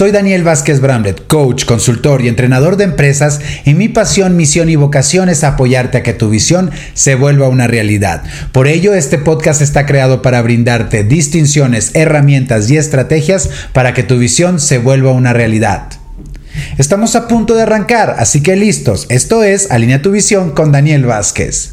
Soy Daniel Vázquez Bramlett, coach, consultor y entrenador de empresas y mi pasión, misión y vocación es apoyarte a que tu visión se vuelva una realidad. Por ello, este podcast está creado para brindarte distinciones, herramientas y estrategias para que tu visión se vuelva una realidad. Estamos a punto de arrancar, así que listos. Esto es Alinea tu visión con Daniel Vázquez.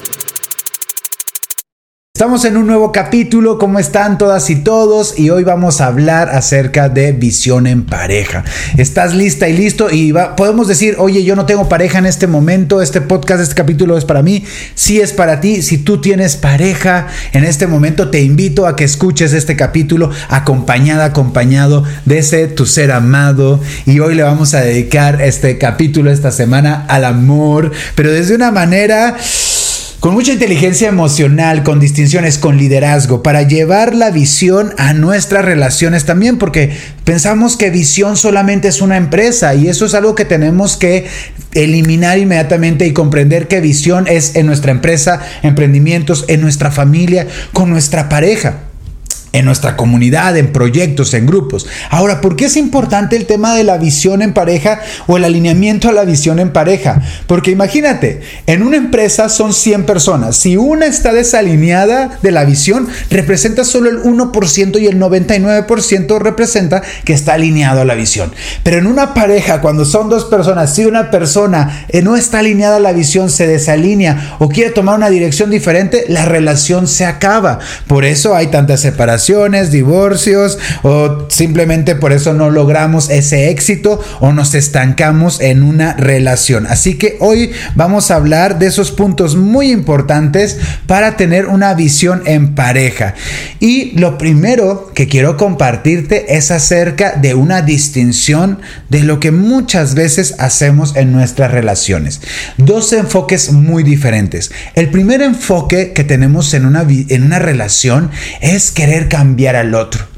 Estamos en un nuevo capítulo, ¿cómo están todas y todos? Y hoy vamos a hablar acerca de visión en pareja. ¿Estás lista y listo? Y podemos decir, oye, yo no tengo pareja en este momento, este podcast, este capítulo es para mí. Sí es para ti, si tú tienes pareja en este momento, te invito a que escuches este capítulo acompañada, acompañado de ese tu ser amado. Y hoy le vamos a dedicar este capítulo esta semana al amor, pero desde una manera con mucha inteligencia emocional, con distinciones, con liderazgo, para llevar la visión a nuestras relaciones también, porque pensamos que visión solamente es una empresa y eso es algo que tenemos que eliminar inmediatamente y comprender que visión es en nuestra empresa, emprendimientos, en nuestra familia, con nuestra pareja en nuestra comunidad, en proyectos, en grupos. Ahora, ¿por qué es importante el tema de la visión en pareja o el alineamiento a la visión en pareja? Porque imagínate, en una empresa son 100 personas. Si una está desalineada de la visión, representa solo el 1% y el 99% representa que está alineado a la visión. Pero en una pareja, cuando son dos personas, si una persona no está alineada a la visión, se desalinea o quiere tomar una dirección diferente, la relación se acaba. Por eso hay tanta separación divorcios o simplemente por eso no logramos ese éxito o nos estancamos en una relación. Así que hoy vamos a hablar de esos puntos muy importantes para tener una visión en pareja. Y lo primero que quiero compartirte es acerca de una distinción de lo que muchas veces hacemos en nuestras relaciones. Dos enfoques muy diferentes. El primer enfoque que tenemos en una, en una relación es querer cambiar al otro.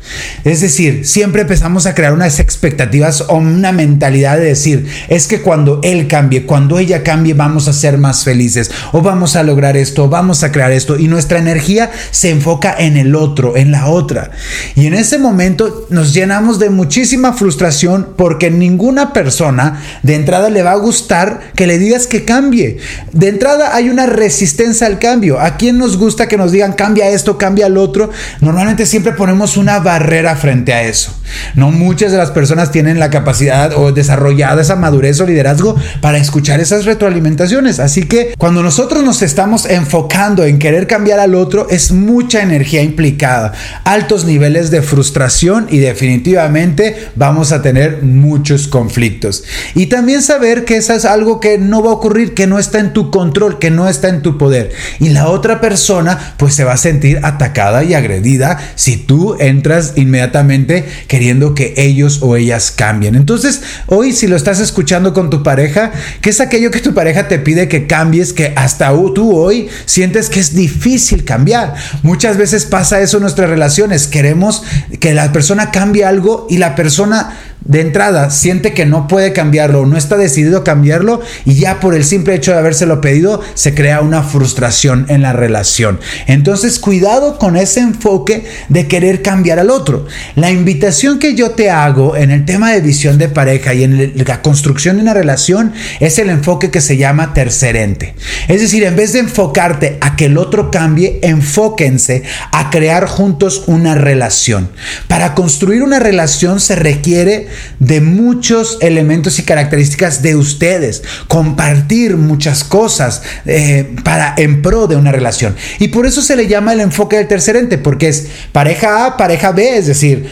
Es decir, siempre empezamos a crear unas expectativas o una mentalidad de decir, es que cuando él cambie, cuando ella cambie, vamos a ser más felices o vamos a lograr esto, vamos a crear esto y nuestra energía se enfoca en el otro, en la otra. Y en ese momento nos llenamos de muchísima frustración porque ninguna persona de entrada le va a gustar que le digas que cambie. De entrada hay una resistencia al cambio. ¿A quién nos gusta que nos digan cambia esto, cambia el otro? Normalmente siempre ponemos una barrera frente a eso. No muchas de las personas tienen la capacidad o desarrollada esa madurez o liderazgo para escuchar esas retroalimentaciones. Así que cuando nosotros nos estamos enfocando en querer cambiar al otro, es mucha energía implicada, altos niveles de frustración y definitivamente vamos a tener muchos conflictos. Y también saber que eso es algo que no va a ocurrir, que no está en tu control, que no está en tu poder. Y la otra persona pues se va a sentir atacada y agredida si tú entras inmediatamente queriendo que ellos o ellas cambien. Entonces, hoy si lo estás escuchando con tu pareja, ¿qué es aquello que tu pareja te pide que cambies que hasta tú hoy sientes que es difícil cambiar? Muchas veces pasa eso en nuestras relaciones. Queremos que la persona cambie algo y la persona de entrada siente que no puede cambiarlo no está decidido a cambiarlo y ya por el simple hecho de habérselo pedido se crea una frustración en la relación. Entonces cuidado con ese enfoque de querer cambiar al otro. La invitación que yo te hago en el tema de visión de pareja y en la construcción de una relación es el enfoque que se llama tercerente. Es decir, en vez de enfocarte a que el otro cambie, enfóquense a crear juntos una relación. Para construir una relación se requiere de muchos elementos y características de ustedes, compartir muchas cosas eh, para en pro de una relación. Y por eso se le llama el enfoque del tercer ente, porque es pareja A, pareja B, es decir,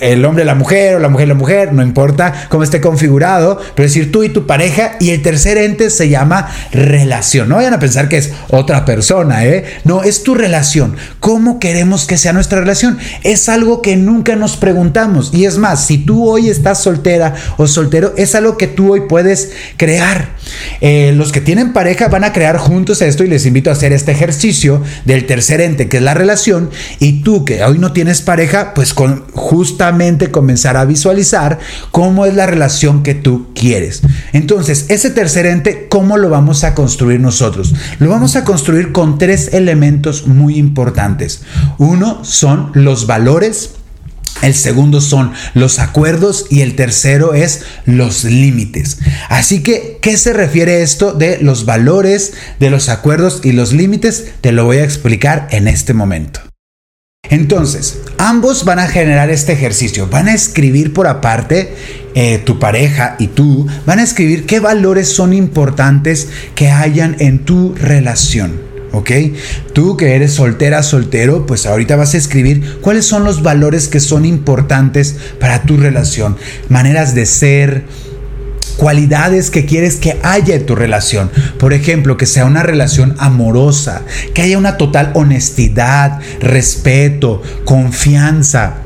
el hombre, la mujer o la mujer, la mujer, no importa cómo esté configurado, pero es decir, tú y tu pareja, y el tercer ente se llama relación. No vayan a pensar que es otra persona, ¿eh? No, es tu relación. ¿Cómo queremos que sea nuestra relación? Es algo que nunca nos preguntamos. Y es más, si tú hoy estás soltera o soltero, es algo que tú hoy puedes crear. eh, los que tienen pareja van a crear juntos esto y les invito a hacer este ejercicio del tercer ente, que es la relación, y tú que hoy no tienes pareja, pues con justamente comenzar a visualizar cómo es la relación que tú quieres. Entonces, ese tercer ente, ¿cómo lo vamos a construir nosotros? Lo vamos a construir con tres elementos muy importantes. Uno son los valores, el segundo son los acuerdos y el tercero es los límites. Así que, ¿qué se refiere esto de los valores, de los acuerdos y los límites? Te lo voy a explicar en este momento. Entonces, ambos van a generar este ejercicio, van a escribir por aparte, eh, tu pareja y tú, van a escribir qué valores son importantes que hayan en tu relación. ¿Ok? Tú que eres soltera, soltero, pues ahorita vas a escribir cuáles son los valores que son importantes para tu relación, maneras de ser, cualidades que quieres que haya en tu relación. Por ejemplo, que sea una relación amorosa, que haya una total honestidad, respeto, confianza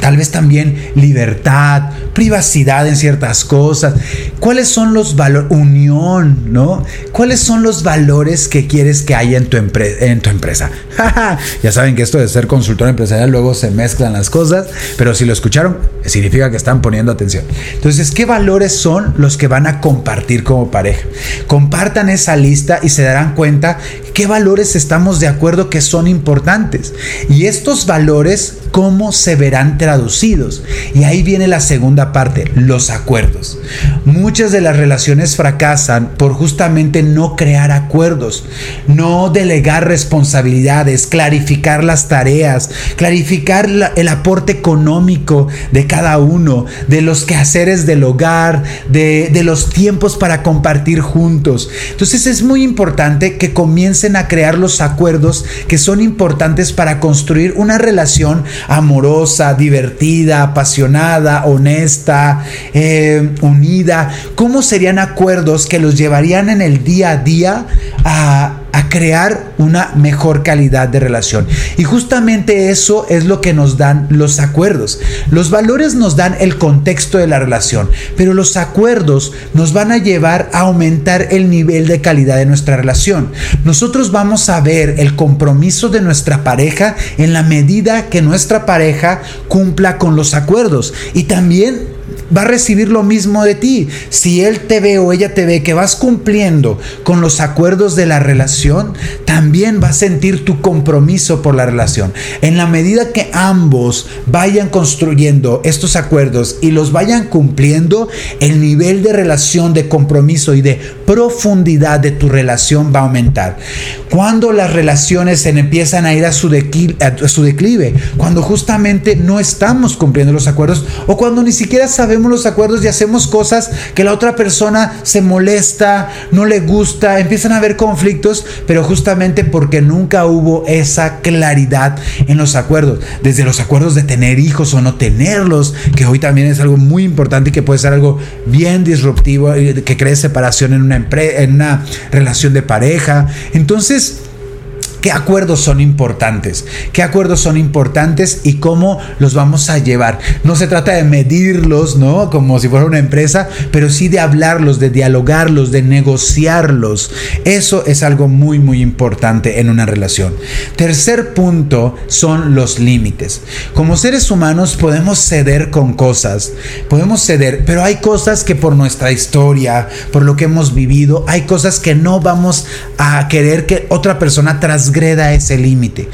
tal vez también libertad, privacidad en ciertas cosas. ¿Cuáles son los valores? Unión, ¿no? ¿Cuáles son los valores que quieres que haya en tu, en tu empresa? ya saben que esto de ser consultor empresarial luego se mezclan las cosas, pero si lo escucharon, significa que están poniendo atención. Entonces, ¿qué valores son los que van a compartir como pareja? Compartan esa lista y se darán cuenta qué valores estamos de acuerdo que son importantes. Y estos valores, ¿cómo se verán traducidos. Y ahí viene la segunda parte, los acuerdos. Muchas de las relaciones fracasan por justamente no crear acuerdos, no delegar responsabilidades, clarificar las tareas, clarificar el aporte económico de cada uno, de los quehaceres del hogar, de, los tiempos para compartir juntos. Entonces es muy importante que a crear los acuerdos que son importantes para construir una relación amorosa, divertida, divertida, apasionada, honesta, eh, unida? ¿Cómo serían acuerdos que los llevarían en el día a día a a crear una mejor calidad de relación. Y justamente eso es lo que nos dan los acuerdos. Los valores nos dan el contexto de la relación, pero los acuerdos nos van a llevar a aumentar el nivel de calidad de nuestra relación. Nosotros vamos a ver el compromiso de nuestra pareja en la medida que nuestra pareja cumpla con los acuerdos y también va a recibir lo mismo de ti. Si él te ve o ella te ve que vas cumpliendo con los acuerdos de la relación, también va a sentir tu compromiso por la relación. En la medida que ambos vayan construyendo estos acuerdos y los vayan cumpliendo, el nivel de relación, de compromiso y de profundidad de tu relación va a aumentar. Cuando las relaciones se empiezan a ir a su, a su declive, cuando justamente no estamos cumpliendo los acuerdos o cuando ni siquiera sabemos los acuerdos y hacemos cosas que la otra persona se molesta, no le gusta, empiezan a haber conflictos, pero justamente porque nunca hubo esa claridad en los acuerdos, desde los acuerdos de tener hijos o no tenerlos, que hoy también es algo muy importante y que puede ser algo bien disruptivo, eh, que cree separación en una, en una relación de pareja. Entonces, qué acuerdos son importantes, qué acuerdos son importantes y cómo los vamos a llevar. No se trata de medirlos, ¿no? Como si fuera una empresa, pero sí de hablarlos, de dialogarlos, de negociarlos. Eso es algo muy, muy importante en una relación. Tercer punto son los límites. Como seres humanos podemos ceder con cosas, podemos ceder, pero hay cosas que por nuestra historia, por lo que hemos vivido, hay cosas que no vamos a querer que otra persona transgreda greda ese límite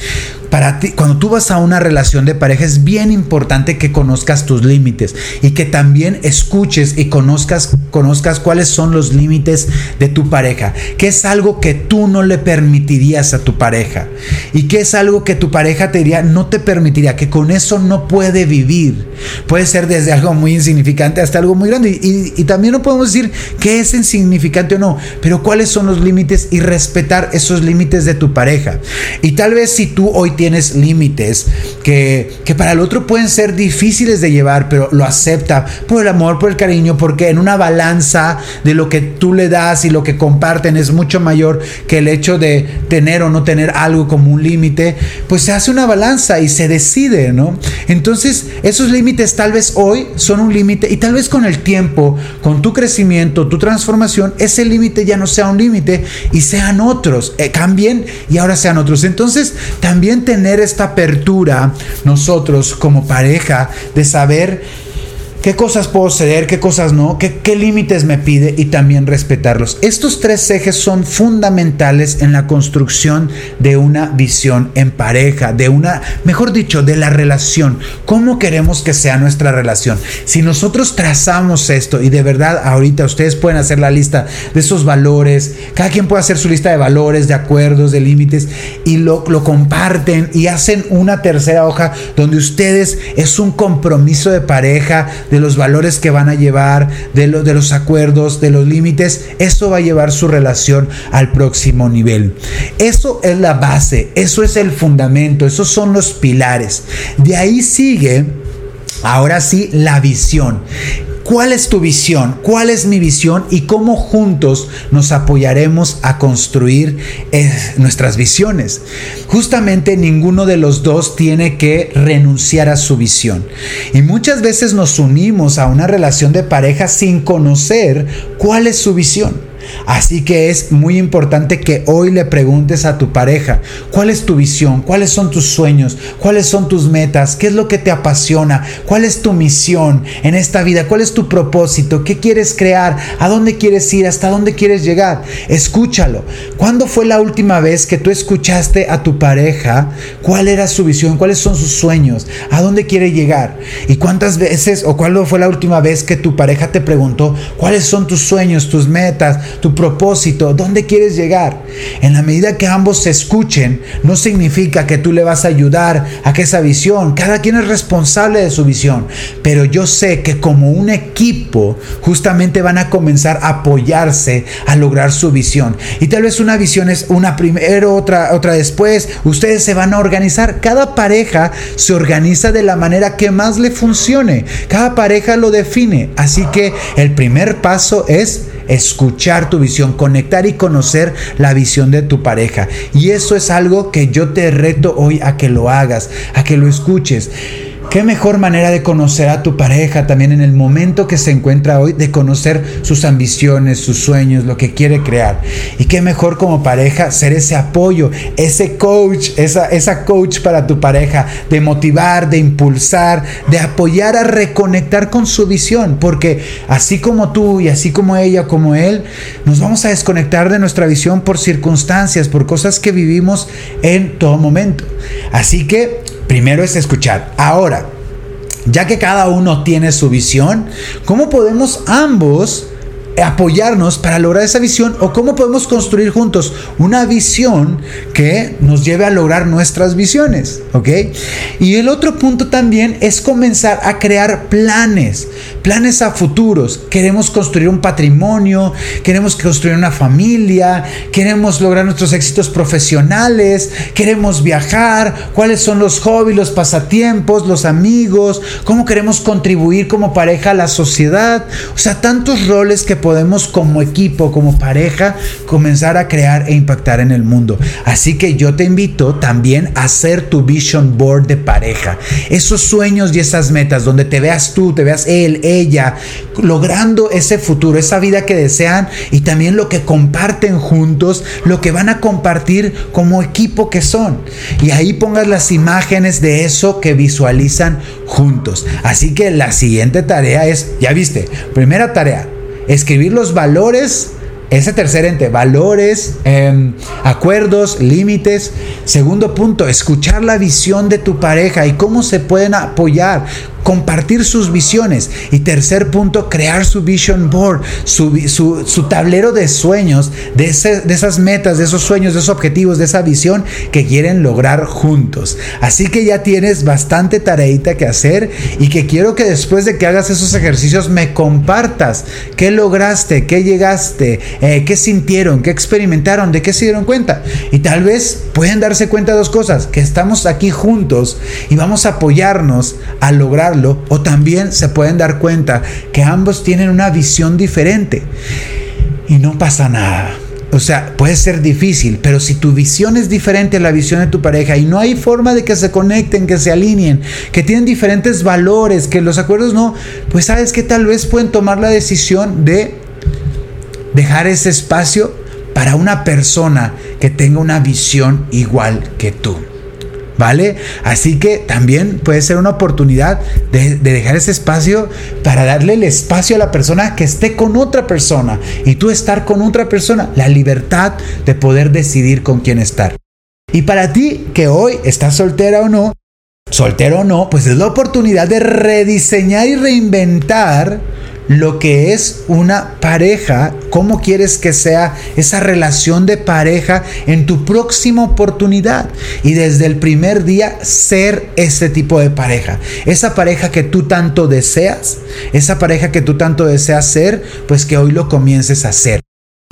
para ti, cuando tú vas a una relación de pareja, es bien importante que conozcas tus límites y que también escuches y conozcas, conozcas cuáles son los límites de tu pareja, que es algo que tú no le permitirías a tu pareja y que es algo que tu pareja te diría, no te permitiría, que con eso no puede vivir. Puede ser desde algo muy insignificante hasta algo muy grande y, y también no podemos decir que es insignificante o no, pero cuáles son los límites y respetar esos límites de tu pareja. Y tal vez si tú hoy tienes límites que, que para el otro pueden ser difíciles de llevar, pero lo acepta por el amor, por el cariño, porque en una balanza de lo que tú le das y lo que comparten es mucho mayor que el hecho de tener o no tener algo como un límite, pues se hace una balanza y se decide, ¿no? Entonces, esos límites tal vez hoy son un límite y tal vez con el tiempo, con tu crecimiento, tu transformación, ese límite ya no sea un límite y sean otros, eh, cambien y ahora sean otros. Entonces, también tener esta apertura nosotros como pareja de saber qué cosas puedo ceder, qué cosas no, qué, límites me pide y también respetarlos. Estos tres ejes son fundamentales en la construcción de una visión en pareja, de una, mejor dicho, de la relación. ¿Cómo queremos que sea nuestra relación? Si nosotros trazamos esto y de verdad ahorita ustedes pueden hacer la lista de esos valores, cada quien puede hacer su lista de valores, de acuerdos, de límites y lo, lo comparten y hacen una tercera hoja donde ustedes es un compromiso de pareja, de los valores que van a llevar, de, de los acuerdos, de los límites, eso va a llevar su relación al próximo nivel. Eso es la base, eso es el fundamento, esos son los pilares. De ahí sigue, ahora sí, la visión. ¿Cuál es tu visión? ¿Cuál es mi visión? Y cómo juntos nos apoyaremos a construir eh, nuestras visiones. Justamente ninguno de los dos tiene que renunciar a su visión. Y muchas veces nos unimos a una relación de pareja sin conocer cuál es su visión. Así que es muy importante que hoy le preguntes a tu pareja, ¿cuál es tu visión? ¿Cuáles son tus sueños? ¿Cuáles son tus metas? ¿Qué es lo que te apasiona? ¿Cuál es tu misión en esta vida? ¿Cuál es tu propósito? ¿Qué quieres crear? ¿A dónde quieres ir? ¿Hasta dónde quieres llegar? Escúchalo. ¿Cuándo fue la última vez que tú escuchaste a tu pareja? ¿Cuál era su visión? ¿Cuáles son sus sueños? ¿A dónde quiere llegar? ¿Y cuántas veces o cuándo fue la última vez que tu pareja te preguntó cuáles son tus sueños, tus metas, tu propósito, dónde quieres llegar. En la medida que ambos se escuchen, no significa que tú le vas a ayudar a que esa visión, cada quien es responsable de su visión, pero yo sé que como un equipo justamente van a comenzar a apoyarse a lograr su visión. Y tal vez una visión es una primero, otra, otra después, ustedes se van a organizar. Cada pareja se organiza de la manera que más le funcione. Cada pareja lo define. Así que el primer paso es escuchar tu visión, conectar y conocer la visión de tu pareja. Y eso es algo que yo te reto hoy a que lo hagas, a que lo escuches. Qué mejor manera de conocer a tu pareja también en el momento que se encuentra hoy, de conocer sus ambiciones, sus sueños, lo que quiere crear. Y qué mejor como pareja ser ese apoyo, ese coach, esa, esa coach para tu pareja, de motivar, de impulsar, de apoyar a reconectar con su visión. Porque así como tú y así como ella, como él, nos vamos a desconectar de nuestra visión por circunstancias, por cosas que vivimos en todo momento. Así que Primero es escuchar. Ahora, ya que cada uno tiene su visión, ¿cómo podemos ambos apoyarnos para lograr esa visión o cómo podemos construir juntos una visión que nos lleve a lograr nuestras visiones, ¿ok? Y el otro punto también es comenzar a crear planes, planes a futuros. Queremos construir un patrimonio, queremos construir una familia, queremos lograr nuestros éxitos profesionales, queremos viajar, cuáles son los hobbies, los pasatiempos, los amigos, cómo queremos contribuir como pareja a la sociedad, o sea, tantos roles que podemos como equipo, como pareja, comenzar a crear e impactar en el mundo. Así que yo te invito también a hacer tu vision board de pareja. Esos sueños y esas metas donde te veas tú, te veas él, ella, logrando ese futuro, esa vida que desean y también lo que comparten juntos, lo que van a compartir como equipo que son. Y ahí pongas las imágenes de eso que visualizan juntos. Así que la siguiente tarea es, ya viste, primera tarea, escribir los valores ese tercer ente, valores, em, acuerdos, límites. Segundo punto, escuchar la visión de tu pareja y cómo se pueden apoyar. Compartir sus visiones. Y tercer punto, crear su vision board, su, tablero de sueños, de, de esas metas, de esos sueños, de esos objetivos, de esa visión que quieren lograr juntos. Así que ya tienes bastante tareita que hacer y que quiero que después de que hagas esos ejercicios me compartas qué lograste, qué llegaste, eh, qué sintieron, qué experimentaron, de qué se dieron cuenta. Y tal vez pueden darse cuenta de dos cosas, que estamos aquí juntos y vamos a apoyarnos a o también se pueden dar cuenta que ambos tienen una visión diferente y no pasa nada. O sea, puede ser difícil, pero si tu visión es diferente a la visión de tu pareja y no hay forma de que se conecten, que se alineen, que tienen diferentes valores, que los acuerdos no, pues sabes que tal vez pueden tomar la decisión de dejar ese espacio para una persona que tenga una visión igual que tú. ¿Vale? Así que también puede ser una oportunidad de, dejar ese espacio para darle el espacio a la persona que esté con otra persona y tú estar con otra persona, la libertad de poder decidir con quién estar. Y para ti que hoy estás soltera o no, soltero o no, pues es la oportunidad de rediseñar y reinventar lo que es una pareja, cómo quieres que sea esa relación de pareja en tu próxima oportunidad. Y desde el primer día ser ese tipo de pareja. Esa pareja que tú tanto deseas, esa pareja que tú tanto deseas ser, pues que hoy lo comiences a ser.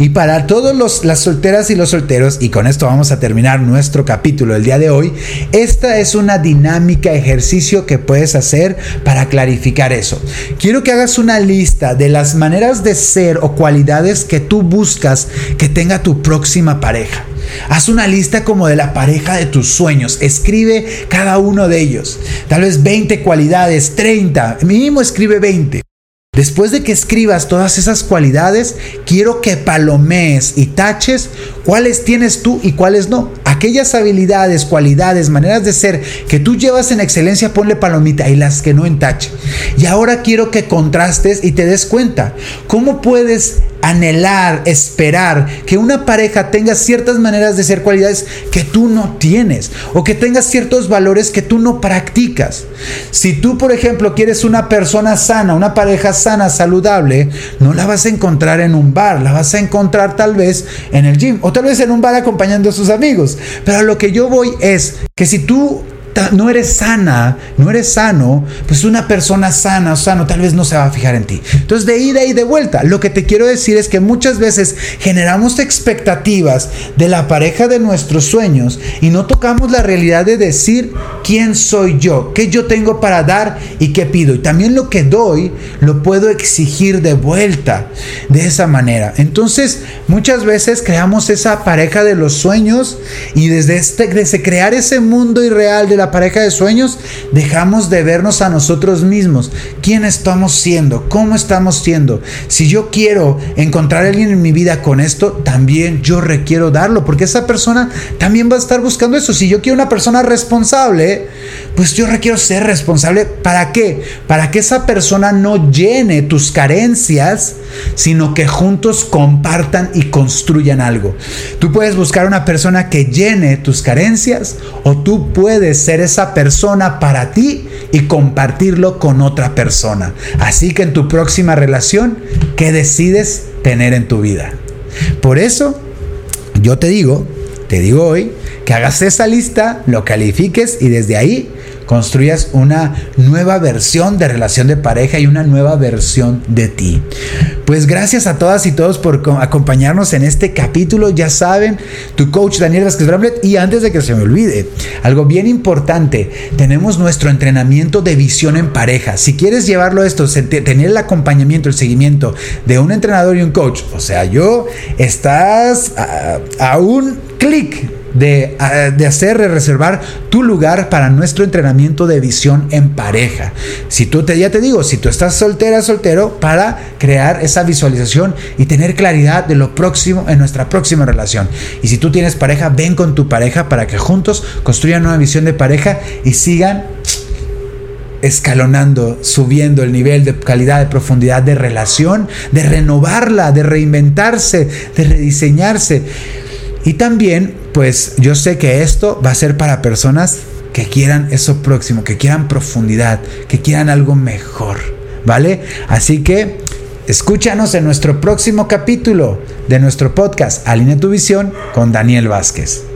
Y para todos las solteras y los solteros, y con esto vamos a terminar nuestro capítulo el día de hoy, esta es una dinámica ejercicio que puedes hacer para clarificar eso. Quiero que hagas una lista de las maneras de ser o cualidades que tú buscas que tenga tu próxima pareja. Haz una lista como de la pareja de tus sueños. Escribe cada uno de ellos. Tal vez 20 cualidades, 30. Mínimo escribe 20. Después de que escribas todas esas cualidades, quiero que palomees y taches cuáles tienes tú y cuáles no. Aquellas habilidades, cualidades, maneras de ser que tú llevas en excelencia, ponle palomita y las que no en tache. Y ahora quiero que contrastes y te des cuenta cómo puedes anhelar, esperar que una pareja tenga ciertas maneras de ser cualidades que tú no tienes o que tenga ciertos valores que tú no practicas. Si tú, por ejemplo, quieres una persona sana, una pareja sana, saludable, no la vas a encontrar en un bar, la vas a encontrar tal vez en el gym o tal vez en un bar acompañando a sus amigos. Pero lo que yo voy es que si tú no eres sana, no eres sano, pues una persona sana o sano tal vez no se va a fijar en ti. Entonces, de ida y de vuelta, lo que te quiero decir es que muchas veces generamos expectativas de la pareja de nuestros sueños y no tocamos la realidad de decir quién soy yo, qué yo tengo para dar y qué pido. Y también lo que doy lo puedo exigir de vuelta de esa manera. Entonces, muchas veces creamos esa pareja de los sueños y desde, este, desde crear ese mundo irreal de la pareja de sueños, dejamos de vernos a nosotros mismos. ¿Quién estamos siendo? ¿Cómo estamos siendo? Si yo quiero encontrar a alguien en mi vida con esto, también yo requiero darlo, porque esa persona también va a estar buscando eso. Si yo quiero una persona responsable, pues yo requiero ser responsable. ¿Para qué? Para que esa persona no llene tus carencias, sino que juntos compartan y construyan algo. Tú puedes buscar una persona que llene tus carencias o tú puedes esa persona para ti y compartirlo con otra persona. Así que en tu próxima relación, ¿qué decides tener en tu vida? Por eso, yo te digo, te digo hoy, que hagas esa lista, lo califiques y desde ahí construyas una nueva versión de relación de pareja y una nueva versión de ti. Pues gracias a todas y todos por acompañarnos en este capítulo. Ya saben, tu coach Daniel Vázquez Bramlett. Y antes de que se me olvide, algo bien importante, tenemos nuestro entrenamiento de visión en pareja. Si quieres llevarlo a esto, tener el acompañamiento, el seguimiento de un entrenador y un coach, o sea, yo, estás a, a un clic de, de, hacer, reservar tu lugar para nuestro entrenamiento de visión en pareja. Si tú te, ya te digo, si tú estás soltera, soltero, para crear esa visualización y tener claridad de lo próximo en nuestra próxima relación. Y si tú tienes pareja, ven con tu pareja para que juntos construyan una visión de pareja y sigan escalonando, subiendo el nivel de calidad, de profundidad de relación, de renovarla, de reinventarse, de rediseñarse. Y también, pues yo sé que esto va a ser para personas que quieran eso próximo, que quieran profundidad, que quieran algo mejor, ¿vale? Así que escúchanos en nuestro próximo capítulo de nuestro podcast Alinea tu visión con Daniel Vázquez.